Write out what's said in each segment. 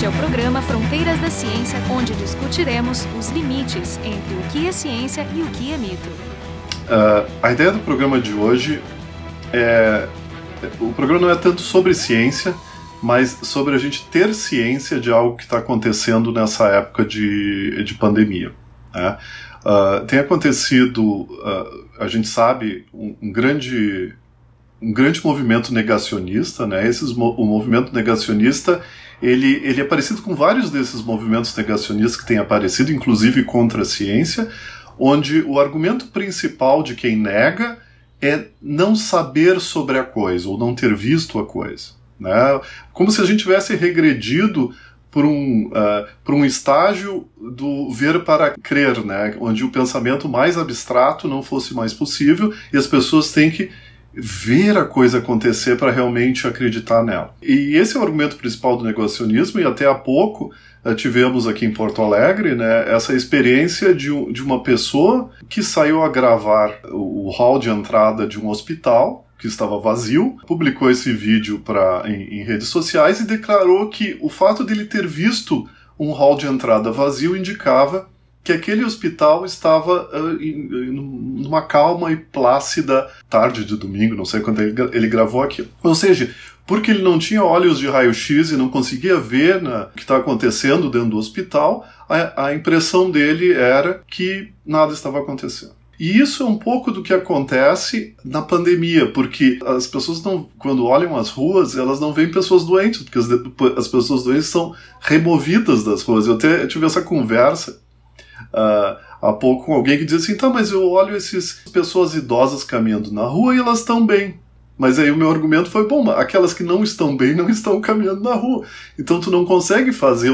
Este é o programa Fronteiras da Ciência, onde discutiremos os limites entre o que é ciência e o que é mito. Uh, a ideia do programa de hoje é. O programa não é tanto sobre ciência, mas sobre a gente ter ciência de algo que está acontecendo nessa época de, de pandemia. Né? Uh, tem acontecido, uh, a gente sabe, um, um, grande um grande movimento negacionista, né? Esses, o movimento negacionista ele, ele é parecido com vários desses movimentos negacionistas que têm aparecido, inclusive contra a ciência, onde o argumento principal de quem nega é não saber sobre a coisa ou não ter visto a coisa. Né? Como se a gente tivesse regredido por um, uh, um estágio do ver para crer, né? onde o pensamento mais abstrato não fosse mais possível e as pessoas têm que ver a coisa acontecer para realmente acreditar nela. E esse é o argumento principal do negacionismo, e até há pouco uh, tivemos aqui em Porto Alegre né, essa experiência de, de uma pessoa que saiu a gravar o, hall de entrada de um hospital que estava vazio, publicou esse vídeo pra, em, em redes sociais e declarou que o fato de ele ter visto um hall de entrada vazio indicava que aquele hospital estava uh, em, numa calma e plácida tarde de domingo, não sei quando ele, ele gravou aquilo. Ou seja, porque ele não tinha olhos de raio-x e não conseguia ver né, o que está acontecendo dentro do hospital, a, a impressão dele era que nada estava acontecendo. E isso é um pouco do que acontece na pandemia, porque as pessoas não, quando olham as ruas, elas não veem pessoas doentes, porque as, as pessoas doentes são removidas das ruas. Eu até tive essa conversa uh, há pouco com alguém que diz assim: tá, mas eu olho essas pessoas idosas caminhando na rua e elas estão bem. Mas aí o meu argumento foi: bom, aquelas que não estão bem não estão caminhando na rua. Então tu não consegue fazer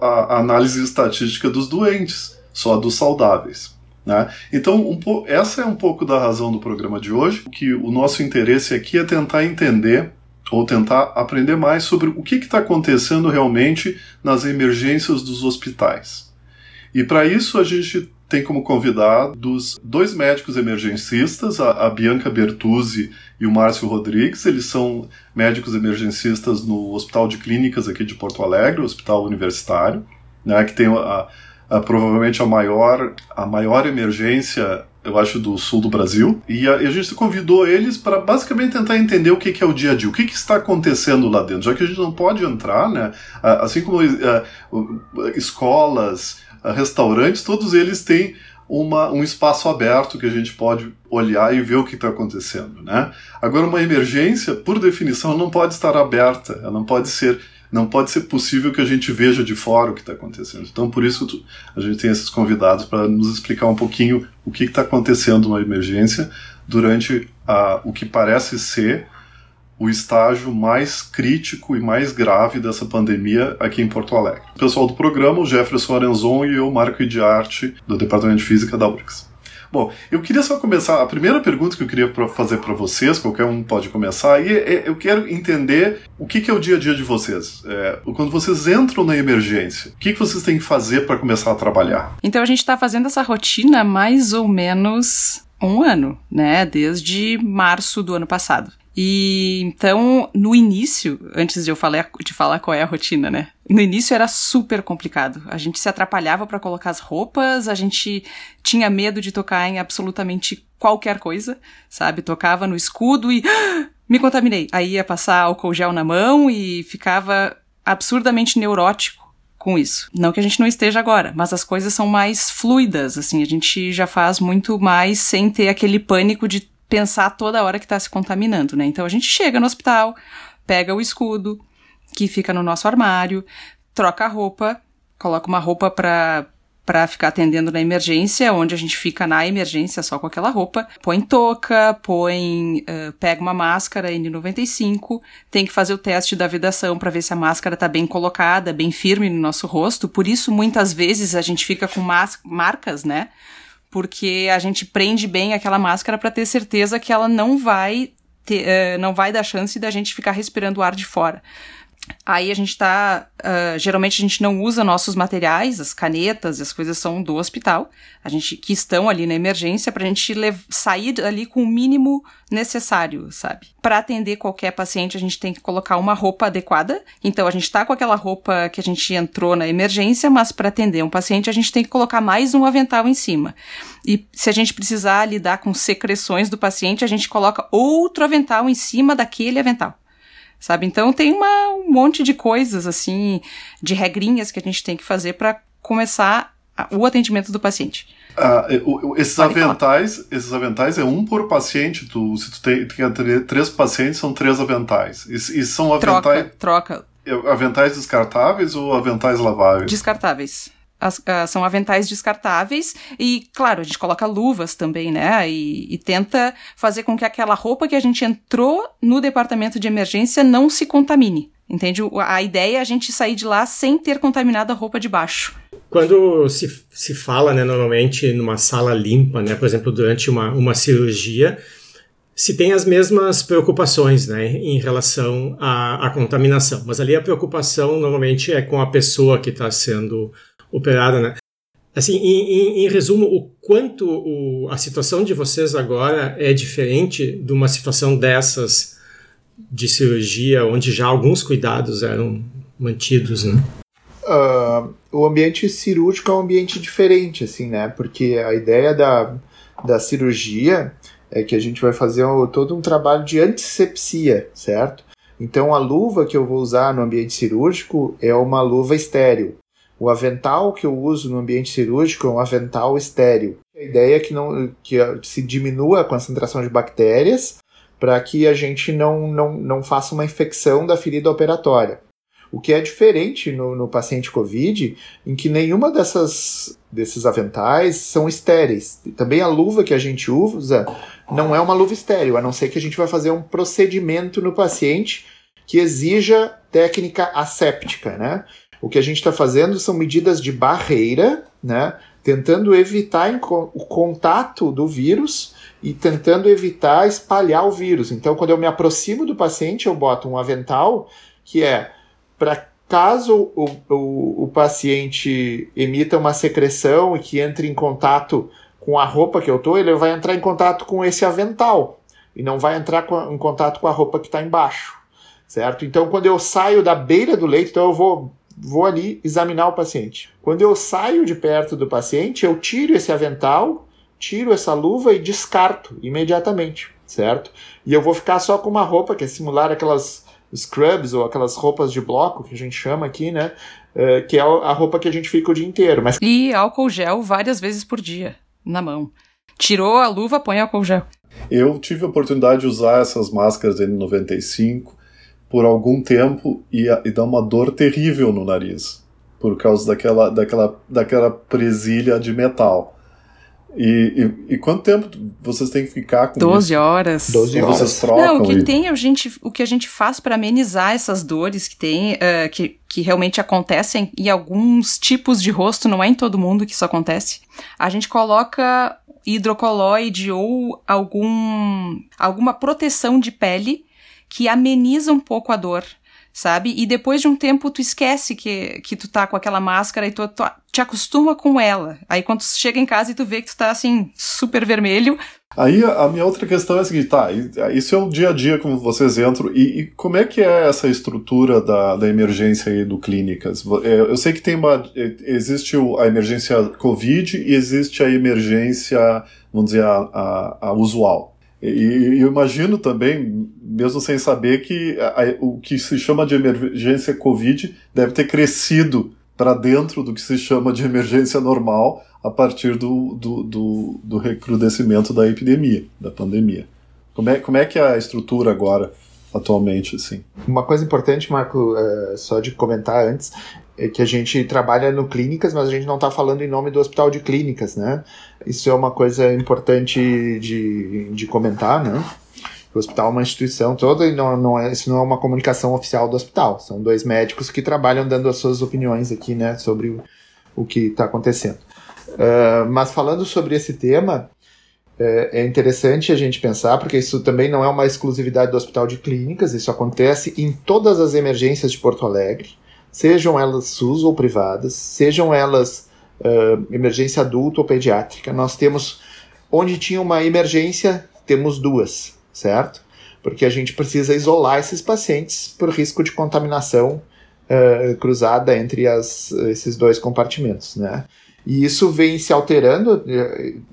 a, a análise estatística dos doentes, só dos saudáveis. Né? Então, um essa é um pouco da razão do programa de hoje, que o nosso interesse aqui é tentar entender ou tentar aprender mais sobre o que está acontecendo realmente nas emergências dos hospitais. E para isso a gente tem como convidados dois médicos emergencistas, a, a, Bianca Bertuzzi e o Márcio Rodrigues. Eles são médicos emergencistas no Hospital de Clínicas aqui de Porto Alegre, o Hospital Universitário, né, que tem a, a, provavelmente a maior, a maior emergência eu acho, do sul do Brasil. E a, a gente convidou eles para basicamente tentar entender o que, que, é o dia a dia, o que, que, está acontecendo lá dentro, já que a gente não pode entrar, né? Assim como uh, escolas, restaurantes, todos eles têm uma, um espaço aberto que a gente pode olhar e ver o que está acontecendo, né? Agora, uma emergência, por definição, não pode estar aberta, ela não pode ser, não pode ser possível que a gente veja de fora o que está acontecendo. Então, por isso a gente tem esses convidados para nos explicar um pouquinho o que está acontecendo numa emergência durante a, o que parece ser o estágio mais crítico e mais grave dessa pandemia aqui em Porto Alegre. Pessoal do programa, o Jefferson Arenzon e eu, Marco Idiarte, do Departamento de Física da URGS. Bom, eu queria só começar. A primeira pergunta que eu queria fazer para vocês, qualquer um pode começar, e é, eu quero entender o que, que, é o dia a dia de vocês. É, quando vocês entram na emergência, o que, que vocês têm que fazer para começar a trabalhar? Então a gente está fazendo essa rotina mais ou menos um ano, né? Desde março do ano passado. E então, no início, antes de eu falar, de falar qual é a rotina, né? No início era super complicado. A gente se atrapalhava para colocar as roupas, a gente tinha medo de tocar em absolutamente qualquer coisa, sabe? Tocava no escudo e me contaminei. Aí ia passar álcool gel na mão e ficava absurdamente neurótico com isso. Não que a gente não esteja agora, mas as coisas são mais fluidas, assim, a gente já faz muito mais sem ter aquele pânico de pensar toda hora que está se contaminando, né? Então a gente chega no hospital, pega o escudo que fica no nosso armário, troca a roupa, coloca uma roupa para para ficar atendendo na emergência, onde a gente fica na emergência só com aquela roupa, põe touca, põe, uh, pega uma máscara N95, tem que fazer o teste da vedação para ver se a máscara tá bem colocada, bem firme no nosso rosto. Por isso, muitas vezes a gente fica com marcas, né? Porque a gente prende bem aquela máscara para ter certeza que ela não vai ter, uh, não vai dar chance da gente ficar respirando o ar de fora. Aí a gente tá. Uh, geralmente a gente não usa nossos materiais, as canetas, as coisas são do hospital, a gente que estão ali na emergência pra gente sair ali com o mínimo necessário, sabe? Para atender qualquer paciente, a gente tem que colocar uma roupa adequada. Então a gente tá com aquela roupa que a gente entrou na emergência, mas para atender um paciente, a gente tem que colocar mais um avental em cima. E se a gente precisar lidar com secreções do paciente, a gente coloca outro avental em cima daquele avental sabe? Então tem uma, um monte de coisas, assim, de regrinhas que a gente tem que fazer para começar a, o atendimento do paciente. Ah, esses Pode aventais, falar. esses aventais é um por paciente. Tu, se tu tem, tem três pacientes, são três aventais. E, e são aventais. Troca, troca. Aventais descartáveis ou aventais laváveis? Descartáveis. As, uh, são aventais descartáveis e, claro, a gente coloca luvas também, né? E, e, tenta fazer com que aquela roupa que a gente entrou no departamento de emergência não se contamine. Entende? A ideia é a gente sair de lá sem ter contaminado a roupa de baixo. Quando se, se fala, né, normalmente numa sala limpa, né, por exemplo, durante uma, uma cirurgia, se tem as mesmas preocupações né, em relação à, à contaminação. Mas ali a preocupação normalmente é com a pessoa que está sendo operada, né? Assim, em, em, em resumo, o quanto o, a situação de vocês agora é diferente de uma situação dessas de cirurgia, onde já alguns cuidados eram mantidos, né? Uh, o ambiente cirúrgico é um ambiente diferente, assim, né? Porque a ideia da, da cirurgia é que a gente vai fazer um, todo um trabalho de antisepsia, certo? Então a luva que eu vou usar no ambiente cirúrgico é uma luva estéreo. O avental que eu uso no ambiente cirúrgico é um avental estéreo. A ideia é que, não, que se diminua a concentração de bactérias para que a gente não, não, não faça uma infecção da ferida operatória. O que é diferente no, no paciente COVID, em que nenhuma dessas, desses aventais são estéreis. Também a luva que a gente usa não é uma luva estéreo, a não ser que a gente vai fazer um procedimento no paciente que exija técnica asséptica, né? O que a gente está fazendo são medidas de barreira, né? tentando evitar o contato do vírus e tentando evitar espalhar o vírus. Então, quando eu me aproximo do paciente, eu boto um avental que é para caso o, o, o, paciente emita uma secreção e que entre em contato com a roupa que eu tô, ele vai entrar em contato com esse avental e não vai entrar com, em contato com a roupa que está embaixo, certo? Então, quando eu saio da beira do leito, então eu vou vou ali examinar o paciente. Quando eu saio de perto do paciente, eu tiro esse avental, tiro essa luva e descarto imediatamente, certo? E eu vou ficar só com uma roupa que é simular aquelas scrubs ou aquelas roupas de bloco que a gente chama aqui, né? Uh, que é a roupa que a gente fica o dia inteiro. Mas... E álcool gel várias vezes por dia, na mão. Tirou a luva, põe álcool gel. Eu tive a oportunidade de usar essas máscaras N95 por algum tempo e, e dá uma dor terrível no nariz por causa daquela, daquela, daquela presilha de metal. E, e, e, quanto tempo vocês têm que ficar com 12 isso? horas. 12 horas. Vocês trocam Não, o que e... tem, a gente, o que a gente faz para amenizar essas dores que tem, uh, que, que realmente acontecem em alguns tipos de rosto, não é em todo mundo que isso acontece. A gente coloca hidrocoloide ou algum, alguma proteção de pele que ameniza um pouco a dor, sabe? E depois de um tempo tu esquece que, que tu tá com aquela máscara e tu, tu te acostuma com ela. Aí quando tu chega em casa e tu vê que tu tá assim, super vermelho. Aí a minha outra questão é a seguinte, tá, isso é o dia a dia como vocês entram, e, e como é que é essa estrutura da, da emergência aí do Clínicas? É, eu sei que tem uma, existe a emergência Covid e existe a emergência, vamos dizer, a, a, a usual. E eu imagino também, mesmo sem saber, que a, o que se chama de emergência Covid deve ter crescido para dentro do que se chama de emergência normal a partir do, do, do, do recrudescimento da epidemia, da pandemia. Como é, como é que é a estrutura agora, atualmente, assim? Uma coisa importante, Marco, é, só de comentar antes, é que a gente trabalha no clínicas, mas a gente não está falando em nome do hospital de clínicas, né? Isso é uma coisa importante de, de comentar, né? O hospital é uma instituição toda e não, não é, isso não é uma comunicação oficial do hospital. São dois médicos que trabalham dando as suas opiniões aqui, né, sobre o, o que está acontecendo. Uh, mas falando sobre esse tema, é, é interessante a gente pensar, porque isso também não é uma exclusividade do Hospital de Clínicas, isso acontece em todas as emergências de Porto Alegre, sejam elas SUS ou privadas, sejam elas uh, emergência adulta ou pediátrica. Nós temos, onde tinha uma emergência, temos duas, certo? Porque a gente precisa isolar esses pacientes por risco de contaminação uh, cruzada entre as, esses dois compartimentos, né? E isso vem se alterando,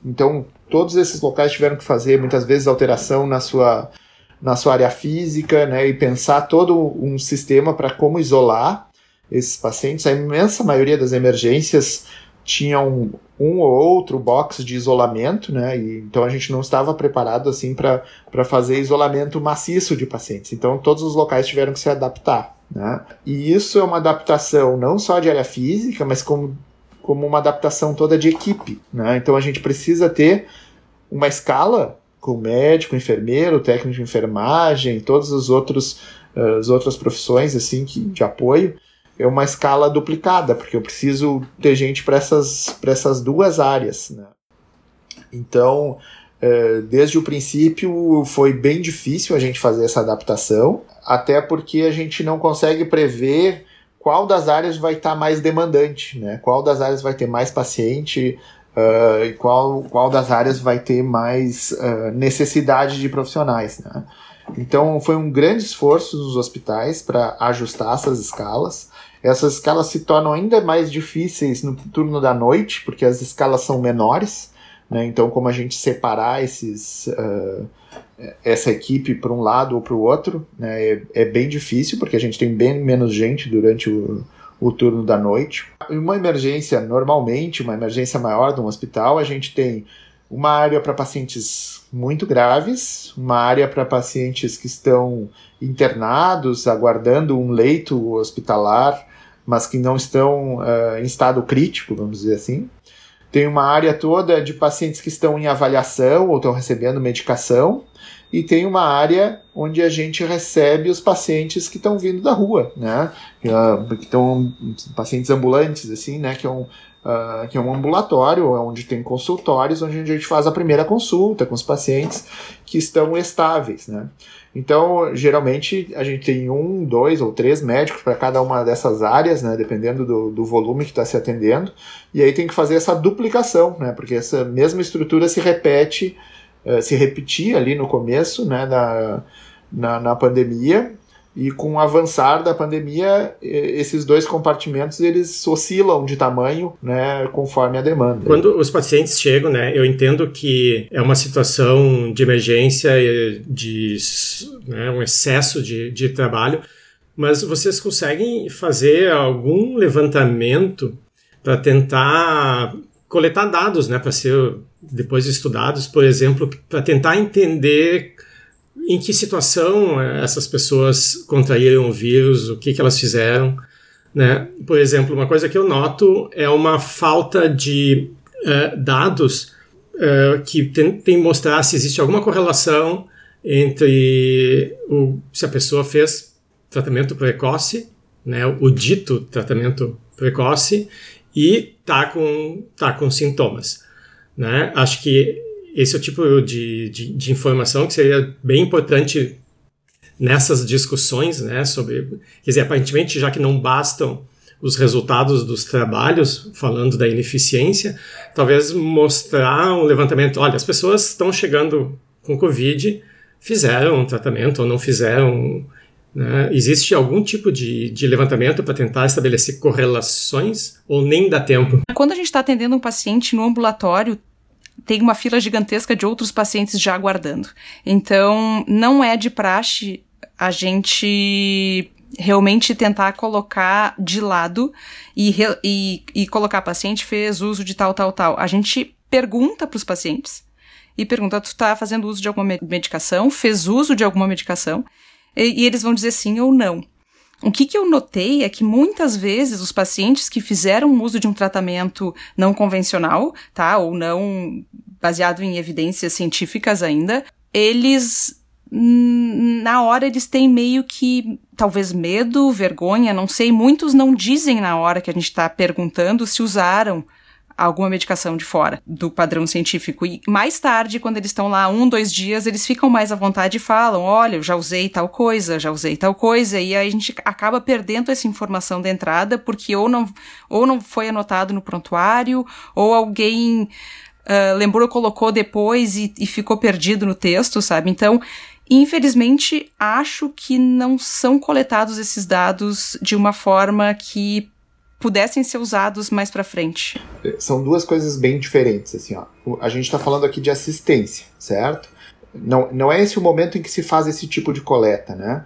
então todos esses locais tiveram que fazer muitas vezes alteração na sua, na sua área física, né, e pensar todo um sistema para como isolar esses pacientes. A imensa maioria das emergências tinham um ou outro box de isolamento, né? E, então a gente não estava preparado assim para fazer isolamento maciço de pacientes. Então todos os locais tiveram que se adaptar, né? E isso é uma adaptação não só de área física, mas como como uma adaptação toda de equipe. Né? Então a gente precisa ter uma escala com médico, enfermeiro, técnico de enfermagem, todas as, outros, uh, as outras profissões assim que, de apoio. É uma escala duplicada, porque eu preciso ter gente para essas, essas duas áreas. Né? Então, uh, desde o princípio, foi bem difícil a gente fazer essa adaptação, até porque a gente não consegue prever qual das áreas vai estar tá mais demandante, né? Qual das áreas vai ter mais paciente uh, e qual, qual das áreas vai ter mais uh, necessidade de profissionais, né? Então foi um grande esforço dos hospitais para ajustar essas escalas. Essas escalas se tornam ainda mais difíceis no turno da noite, porque as escalas são menores. Né? Então, como a gente separar esses, uh, essa equipe para um lado ou para o outro né? é, é, bem difícil, porque a gente tem bem menos gente durante o, o turno da noite. Em uma emergência, normalmente, uma emergência maior de um hospital, a gente tem uma área para pacientes muito graves, uma área para pacientes que estão internados, aguardando um leito hospitalar, mas que não estão uh, em estado crítico, vamos dizer assim. Tem uma área toda de pacientes que estão em avaliação ou estão recebendo medicação. E tem uma área onde a gente recebe os pacientes que estão vindo da rua, né? Que estão pacientes ambulantes, assim, né? Que é um, uh, que é um ambulatório, onde tem consultórios, onde a gente faz a primeira consulta com os pacientes que estão estáveis, né? Então, geralmente, a gente tem um, dois ou três médicos para cada uma dessas áreas, né, dependendo do, do volume que está se atendendo, e aí tem que fazer essa duplicação, né, porque essa mesma estrutura se repete, uh, se repetia ali no começo né, da, na, na pandemia, e com o avançar da pandemia, esses dois compartimentos eles oscilam de tamanho, né, conforme a demanda. Quando os pacientes chegam, né, eu entendo que é uma situação de emergência, de né, um excesso de, de trabalho, mas vocês conseguem fazer algum levantamento para tentar coletar dados, né, para ser depois estudados, por exemplo, para tentar entender em que situação eh, essas pessoas contraíram o vírus, o que, que elas fizeram. Né? Por exemplo, uma coisa que eu noto é uma falta de uh, dados uh, que tentem mostrar se existe alguma correlação entre o, se a pessoa fez tratamento precoce, né, o dito tratamento precoce, e tá com, tá com sintomas. Né? Acho que esse é o tipo de, de, de, informação que seria bem importante nessas discussões, né, sobre, quer dizer, aparentemente, já que não bastam os resultados dos trabalhos, falando da ineficiência, talvez mostrar um levantamento, olha, as pessoas estão chegando com Covid, fizeram um tratamento ou não fizeram, né? Existe algum tipo de, de levantamento para tentar estabelecer correlações ou nem dá tempo? Quando a gente está atendendo um paciente no ambulatório, tem uma fila gigantesca de outros pacientes já aguardando. Então, não é de praxe a gente realmente tentar colocar de lado e, e, e colocar paciente fez uso de tal, tal, tal. A gente pergunta para os pacientes e pergunta: tu está fazendo uso de alguma medicação? Fez uso de alguma medicação? E, e eles vão dizer sim ou não. O que, que eu notei é que muitas vezes os pacientes que fizeram uso de um tratamento não convencional, tá, ou não baseado em evidências científicas ainda, eles na hora eles têm meio que talvez medo, vergonha, não sei. Muitos não dizem na hora que a gente está perguntando se usaram alguma medicação de fora do padrão científico. E mais tarde, quando eles estão lá um, dois dias, eles ficam mais à vontade e falam: olha, eu já usei tal coisa, já usei tal coisa, e aí a gente acaba perdendo essa informação da entrada, porque ou não, ou não foi anotado no prontuário, ou alguém. Uh, lembrou, colocou depois e, e ficou perdido no texto, sabe? Então, Infelizmente, acho que não são coletados esses dados de uma forma que pudessem ser usados mais para frente. São duas coisas bem diferentes, assim, ó. A gente está falando aqui de assistência, certo? Não, não é esse o momento em que se faz esse tipo de coleta, né?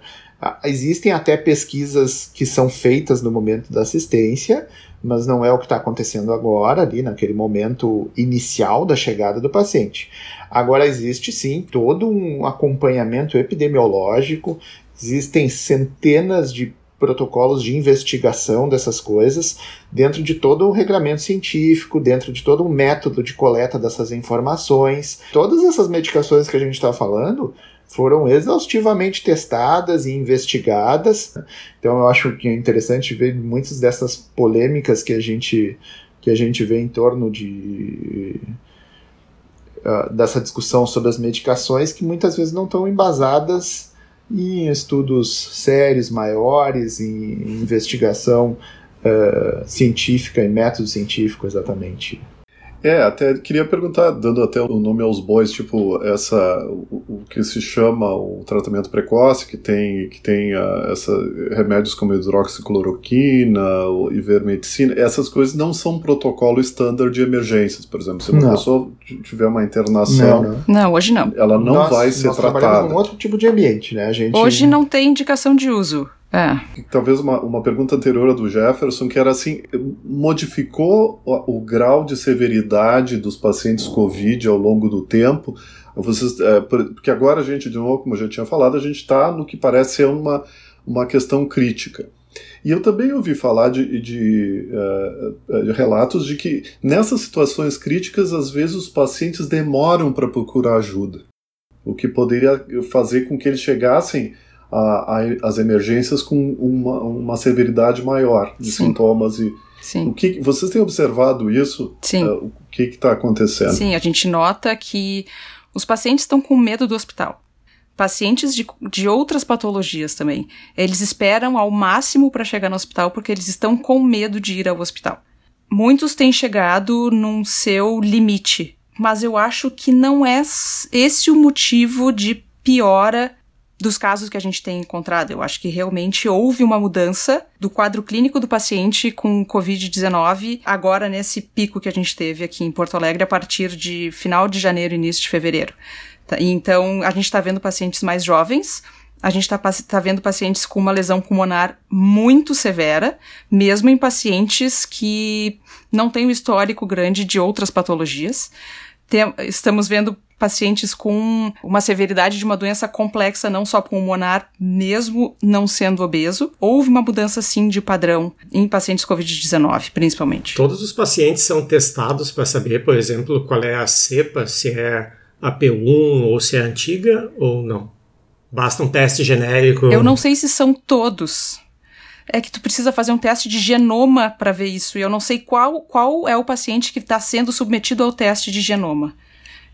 Existem até pesquisas que são feitas no momento da assistência, mas não é o que está acontecendo agora, ali naquele momento inicial da chegada do paciente. Agora existe sim todo um acompanhamento epidemiológico, existem centenas de protocolos de investigação dessas coisas, dentro de todo um regramento científico, dentro de todo um método de coleta dessas informações. Todas essas medicações que a gente está falando foram exaustivamente testadas e investigadas. Então eu acho que é interessante ver muitas dessas polêmicas que a gente que a gente vê em torno de uh, dessa discussão sobre as medicações que muitas vezes não estão embasadas em estudos sérios, maiores, em investigação uh, científica e método científico exatamente. É, até queria perguntar, dando até o nome aos bois, tipo, essa, o, o que se chama o tratamento precoce, que tem, que tem uh, essa, remédios como hidroxicloroquina, ivermectina, essas coisas não são protocolo estándar de emergências, por exemplo. Se uma não. pessoa tiver uma internação... Não, não. não hoje não. Ela não nós, vai ser nós tratada. Num outro tipo de ambiente, né? A gente... Hoje não tem indicação de uso. É. Talvez uma, uma pergunta anterior do Jefferson, que era assim: modificou o, o, grau de severidade dos pacientes Covid ao longo do tempo? Vocês, é, porque agora a gente, de novo, como eu já tinha falado, a gente está no que parece ser uma, uma questão crítica. E eu também ouvi falar de, de, uh, de, relatos de que nessas situações críticas, às vezes os pacientes demoram para procurar ajuda, o que poderia fazer com que eles chegassem a, a, as emergências com uma, uma severidade maior de Sim. sintomas e Sim. O que vocês têm observado isso? Sim. Uh, o que está acontecendo? Sim, a gente nota que os pacientes estão com medo do hospital. Pacientes de, de outras patologias também. Eles esperam ao máximo para chegar no hospital porque eles estão com medo de ir ao hospital. Muitos têm chegado num seu limite, mas eu acho que não é esse o motivo de piora dos casos que a gente tem encontrado. Eu acho que realmente houve uma mudança do quadro clínico do paciente com Covid-19, agora nesse pico que a gente teve aqui em Porto Alegre a partir de final de janeiro, início de fevereiro. Tá, então, a gente está vendo pacientes mais jovens, a gente está tá vendo pacientes com uma lesão pulmonar muito severa, mesmo em pacientes que não têm um histórico grande de outras patologias. Tem, estamos vendo pacientes com uma severidade de uma doença complexa, não só pulmonar, mesmo não sendo obeso. Houve uma mudança, sim, de padrão em pacientes Covid-19, principalmente. Todos os pacientes são testados para saber, por exemplo, qual é a cepa, se é a P1 ou se é antiga ou não? Basta um teste genérico? Eu não sei se são todos é que tu precisa fazer um teste de genoma para ver isso. E eu não sei qual, qual é o paciente que está sendo submetido ao teste de genoma.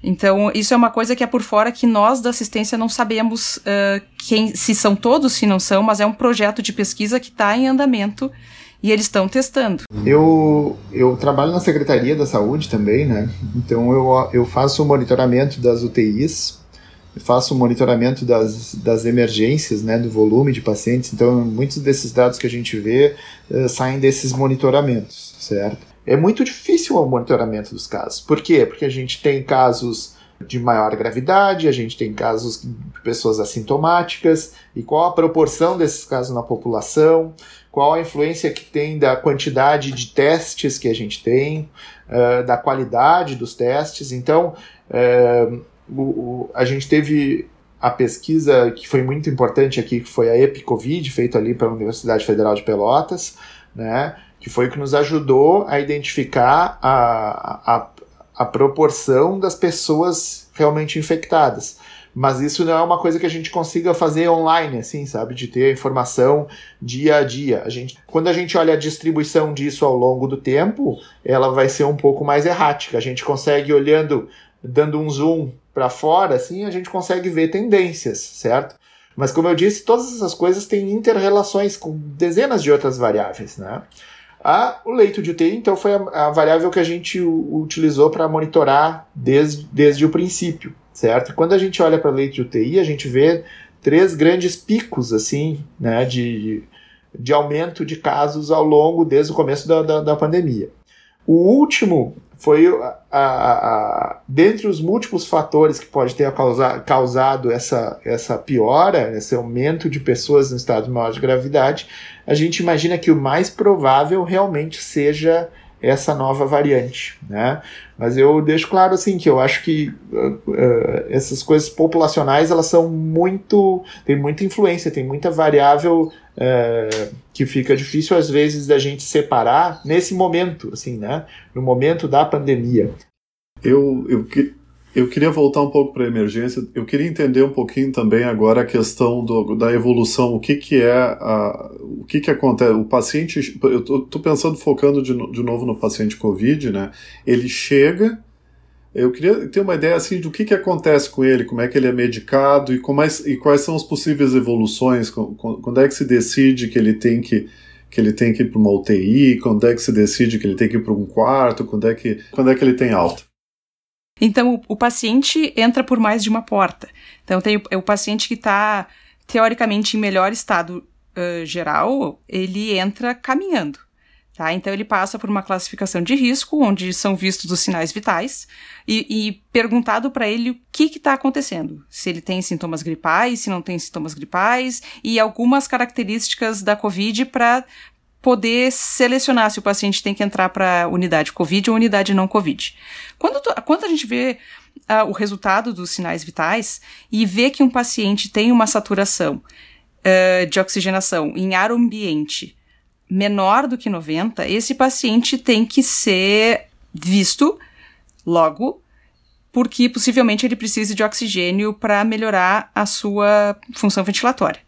Então, isso é uma coisa que é por fora que nós da assistência não sabemos uh, quem, se são todos, se não são, mas é um projeto de pesquisa que está em andamento e eles estão testando. Eu, eu trabalho na Secretaria da Saúde também, né? Então eu, eu faço o monitoramento das UTIs, faço o monitoramento das, das emergências, né? Do volume de pacientes. Então muitos desses dados que a gente vê uh, saem desses monitoramentos, certo? É muito difícil o monitoramento dos casos. Por quê? Porque a gente tem casos de maior gravidade, a gente tem casos de pessoas assintomáticas, e qual a proporção desses casos na população, qual a influência que tem da quantidade de testes que a gente tem, uh, da qualidade dos testes. Então, uh, o, o, a gente teve a pesquisa que foi muito importante aqui, que foi a EpiCovid, feita ali pela Universidade Federal de Pelotas, né? Que foi o que nos ajudou a identificar a, a, a proporção das pessoas realmente infectadas. mas isso não é uma coisa que a gente consiga fazer online, assim, sabe? De ter informação dia a dia. A gente, quando a gente olha a distribuição disso ao longo do tempo, ela vai ser um pouco mais errática. A gente consegue, olhando, dando um zoom para fora, assim, a gente consegue ver tendências, certo? Mas como eu disse, todas essas coisas têm interrelações com dezenas de outras variáveis, né? Ah, o leito de UTI, então, foi a, a variável que a gente utilizou para monitorar desde, desde o princípio certo? Quando a gente olha para leite de UTI, a gente vê três grandes picos assim, né, de, de aumento de casos ao longo desde o começo da, da, da pandemia. O último foi a, a, a, dentre os múltiplos fatores que pode ter causa, causado essa, essa piora, esse aumento de pessoas no estado maior de gravidade, a gente imagina que o mais provável realmente seja essa nova variante, né? Mas eu deixo claro assim que eu acho que uh, uh, essas coisas populacionais elas são muito tem muita influência, tem muita variável uh, que fica difícil às vezes da gente separar nesse momento, assim, né? No momento da pandemia. Eu, eu, eu queria voltar um pouco para a emergência. Eu queria entender um pouquinho também agora a questão do, da evolução. O que, que é a, o que, que acontece? O paciente, eu estou pensando focando de, de novo no paciente COVID, né? Ele chega. Eu queria ter uma ideia assim do que, que acontece com ele, como é que ele é medicado e, como é, e quais são as possíveis evoluções. Quando é que se decide que ele tem que que ele tem que ir para uma UTI, quando é que se decide que ele tem que ir para um quarto, quando é que, quando é que ele tem alta? Então, o, o paciente entra por mais de uma porta. Então, tem o, o paciente que está, teoricamente, em melhor estado uh, geral, ele entra caminhando. Tá? Então, ele passa por uma classificação de risco, onde são vistos os sinais vitais, e, e perguntado para ele o que está acontecendo. Se ele tem sintomas gripais, se não tem sintomas gripais, e algumas características da Covid para poder selecionar se o paciente tem que entrar para unidade COVID ou unidade não COVID. Quando, tu, quando a gente vê uh, o resultado dos sinais vitais e vê que um paciente tem uma saturação uh, de oxigenação em ar ambiente menor do que 90, esse paciente tem que ser visto logo, porque possivelmente ele precise de oxigênio para melhorar a sua função ventilatória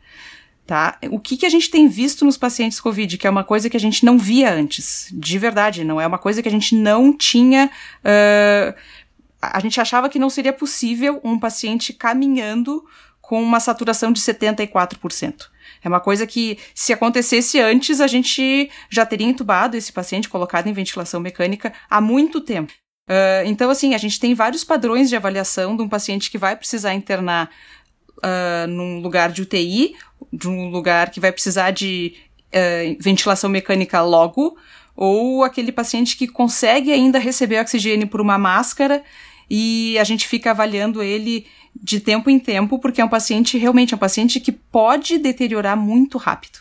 tá? O que, que a gente tem visto nos pacientes COVID, que é uma coisa que a gente não via antes, de verdade, não é uma coisa que a gente não tinha. Uh, a gente achava que não seria possível um paciente caminhando com uma saturação de 74%. É uma coisa que, se acontecesse antes, a gente já teria entubado esse paciente, colocado em ventilação mecânica há muito tempo. Uh, então, assim, a gente tem vários padrões de avaliação de um paciente que vai precisar internar uh, num lugar de UTI, de um lugar que vai precisar de uh, ventilação mecânica logo, ou aquele paciente que consegue ainda receber oxigênio por uma máscara e a gente fica avaliando ele de tempo em tempo, porque é um paciente realmente é um paciente que pode deteriorar muito rápido.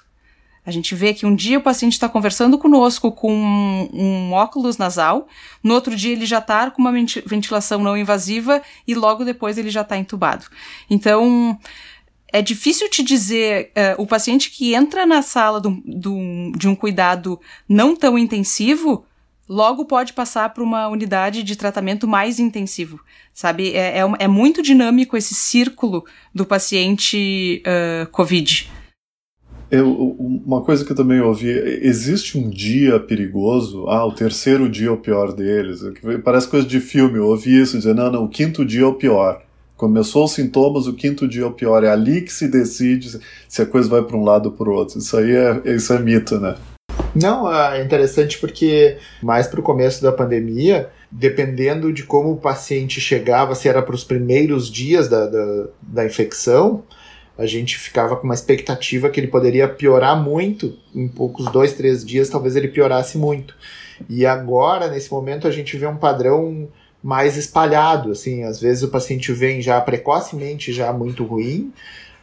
A gente vê que um dia o paciente está conversando conosco com um, um, óculos nasal, no outro dia ele já está com uma ventilação não invasiva e logo depois ele já está entubado. Então, é difícil te dizer, uh, o paciente que entra na sala do, do, de um cuidado não tão intensivo, logo pode passar para uma unidade de tratamento mais intensivo, sabe? É, é, é muito dinâmico esse círculo do paciente uh, COVID. Eu, uma coisa que eu também ouvi, existe um dia perigoso, ah, o terceiro dia é o pior deles. Parece coisa de filme, eu ouvi isso, dizer, não, não, o quinto dia é o pior. Começou os sintomas, o quinto dia é o pior. É ali que se decide se a coisa vai para um lado ou para o outro. Isso aí é, isso é mito, né? Não, é interessante porque mais para o começo da pandemia, dependendo de como o paciente chegava, se era para os primeiros dias da, da, da infecção, a gente ficava com uma expectativa que ele poderia piorar muito, em poucos dois, três dias, talvez ele piorasse muito. E agora, nesse momento, a gente vê um padrão mais espalhado, assim, às vezes o paciente vem já precocemente já muito ruim,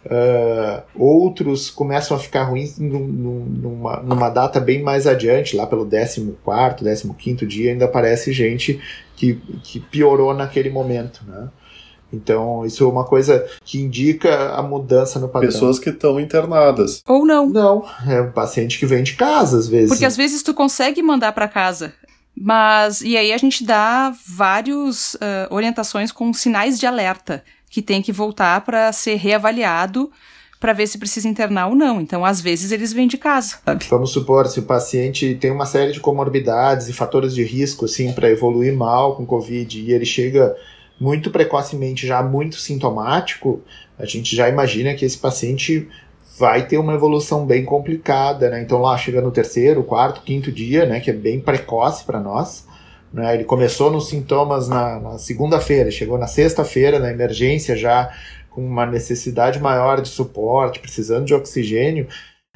uh, outros começam a ficar ruins numa, numa data bem mais adiante, lá pelo 14 15 quinto dia, ainda aparece gente que, que piorou naquele momento, né? Então, isso é uma coisa que indica a mudança no padrão. Pessoas que estão internadas. Ou não. Não, é um paciente que vem de casa, às vezes. Porque às vezes tu consegue mandar para casa. Mas, e aí a gente dá várias uh, orientações com sinais de alerta que tem que voltar para ser reavaliado para ver se precisa internar ou não. Então, às vezes, eles vêm de casa. Sabe? Vamos supor, se o paciente tem uma série de comorbidades e fatores de risco, assim, para evoluir mal com Covid e ele chega muito precocemente, já muito sintomático, a gente já imagina que esse paciente vai ter uma evolução bem complicada, né? Então lá chega no terceiro, quarto, quinto dia, né? Que é bem precoce para nós. Né? Ele começou nos sintomas na, na segunda-feira, chegou na sexta-feira na emergência já com uma necessidade maior de suporte, precisando de oxigênio.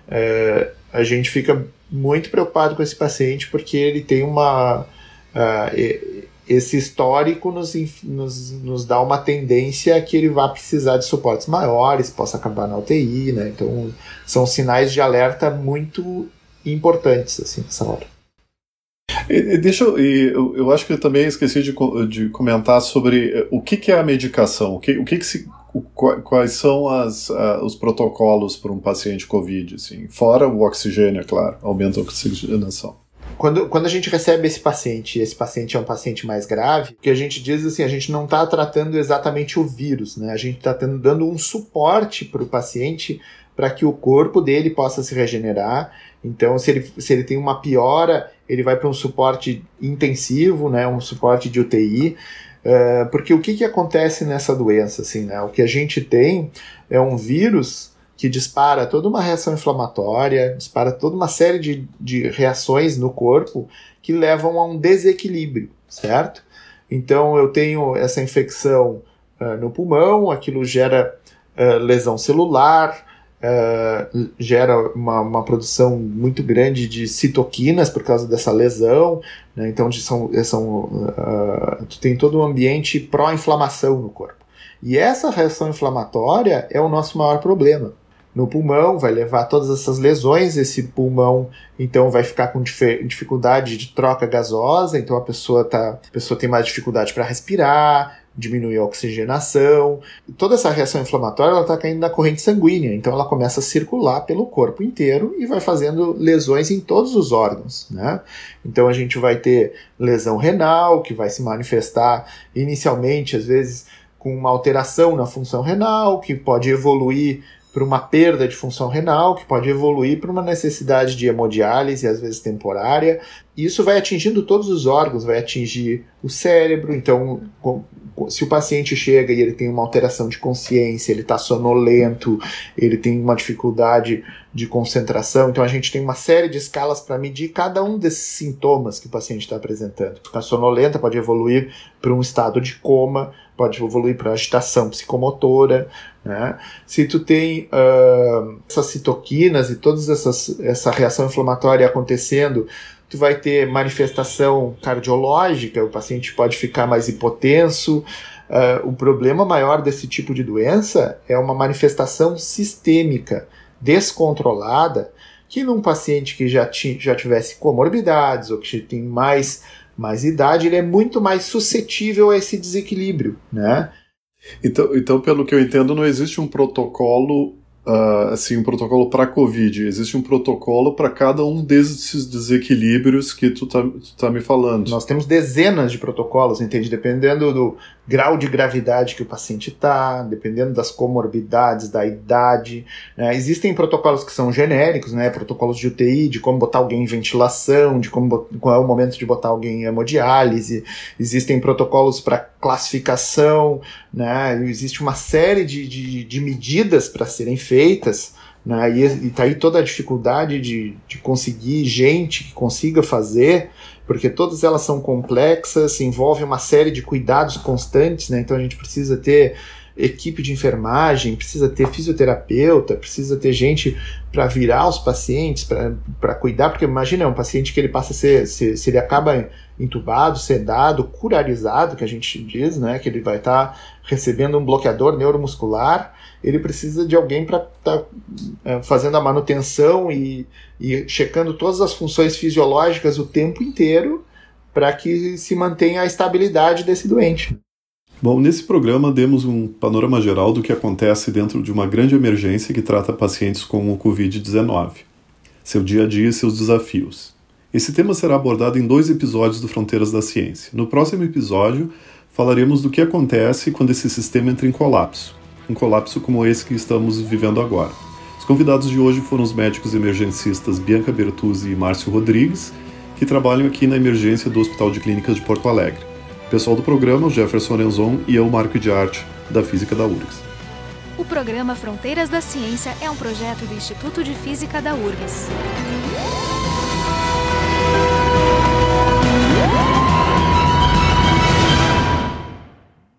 É, a gente fica muito preocupado com esse paciente porque ele tem uma uh, esse histórico nos, nos, nos dá uma tendência que ele vá precisar de suportes maiores, possa acabar na UTI, né? Então, são sinais de alerta muito importantes, assim, nessa hora. E, deixa eu, eu, eu acho que eu também esqueci de, de comentar sobre eh, o que, que é a medicação, o que, o que, que se, quais são as, uh, os protocolos para um paciente COVID, assim, fora o oxigênio, é claro, aumenta a oxigenação. Quando, quando a gente recebe esse paciente, e esse paciente é um paciente mais grave, o que a gente diz assim, a gente não está tratando exatamente o vírus, né? A gente está dando um suporte para o paciente para que o corpo dele possa se regenerar. Então, se ele, se ele tem uma piora, ele vai para um suporte intensivo, né? Um suporte de UTI. Eh, porque o que, que acontece nessa doença? Assim, né? O que a gente tem é um vírus que dispara toda uma reação inflamatória, dispara toda uma série de, de reações no corpo que levam a um desequilíbrio, certo? Então eu tenho essa infecção uh, no pulmão, aquilo gera uh, lesão celular, uh, gera uma, uma, produção muito grande de citoquinas por causa dessa lesão, né? então são, são, tu tem todo um ambiente pró-inflamação no corpo. E essa reação inflamatória é o nosso maior problema no pulmão, vai levar todas essas lesões. Esse pulmão, então, vai ficar com dificuldade de troca gasosa, então a pessoa, tá, a pessoa tem mais dificuldade para respirar, diminui a oxigenação. Toda essa reação inflamatória ela está caindo na corrente sanguínea, então ela começa a circular pelo corpo inteiro e vai fazendo lesões em todos os órgãos. Né? Então a gente vai ter lesão renal, que vai se manifestar inicialmente, às vezes, com uma alteração na função renal, que pode evoluir para uma perda de função renal, que pode evoluir para uma necessidade de hemodiálise, às vezes temporária. E isso vai atingindo todos os órgãos, vai atingir o cérebro. Então, se o paciente chega e ele tem uma alteração de consciência, ele está sonolento, ele tem uma dificuldade de concentração, então a gente tem uma série de escalas para medir cada um desses sintomas que o paciente está apresentando. A sonolenta pode evoluir para um estado de coma, pode evoluir para agitação psicomotora, né? Se tu tem uh, essas citoquinas e essas essa reação inflamatória acontecendo, tu vai ter manifestação cardiológica, o paciente pode ficar mais hipotenso. Uh, o problema maior desse tipo de doença é uma manifestação sistêmica descontrolada que num paciente que já, já tivesse comorbidades ou que tem mais mais idade, ele é muito mais suscetível a esse desequilíbrio, né? Então, então, pelo que eu entendo, não existe um protocolo uh, assim, um protocolo para Covid. Existe um protocolo para cada um desses desequilíbrios que tu tá, tu tá me falando. Nós temos dezenas de protocolos, entende? Dependendo do grau de gravidade que o paciente está, dependendo das comorbidades, da idade. Né? Existem protocolos que são genéricos, né? protocolos de UTI, de como botar alguém em ventilação, de como qual é o momento de botar alguém em hemodiálise. Existem protocolos para classificação, né? existe uma série de, de, de medidas para serem feitas. Né? E, está aí toda a dificuldade de, de conseguir gente que consiga fazer porque todas elas são complexas, envolvem uma série de cuidados constantes, né? Então a gente precisa ter equipe de enfermagem, precisa ter fisioterapeuta, precisa ter gente para virar os pacientes, para cuidar, porque imagina, é um paciente que ele passa a ser, se, se, ele acaba entubado, sedado, curarizado, que a gente diz, né, que ele vai estar tá recebendo um bloqueador neuromuscular, ele precisa de alguém para estar tá, é, fazendo a manutenção e, e checando todas as funções fisiológicas o tempo inteiro para que se mantenha a estabilidade desse doente. Bom, nesse programa demos um panorama geral do que acontece dentro de uma grande emergência que trata pacientes com o Covid-19, seu dia a dia e seus desafios. Esse tema será abordado em dois episódios do Fronteiras da Ciência. No próximo episódio, falaremos do que acontece quando esse sistema entra em colapso. Um colapso como esse que estamos vivendo agora. Os convidados de hoje foram os médicos emergencistas Bianca Bertuzzi e Márcio Rodrigues, que trabalham aqui na emergência do Hospital de Clínicas de Porto Alegre. O pessoal do programa, Jefferson Renzon e eu, Marco de Arte, da Física da URGS. O programa Fronteiras da Ciência é um projeto do Instituto de Física da URGS.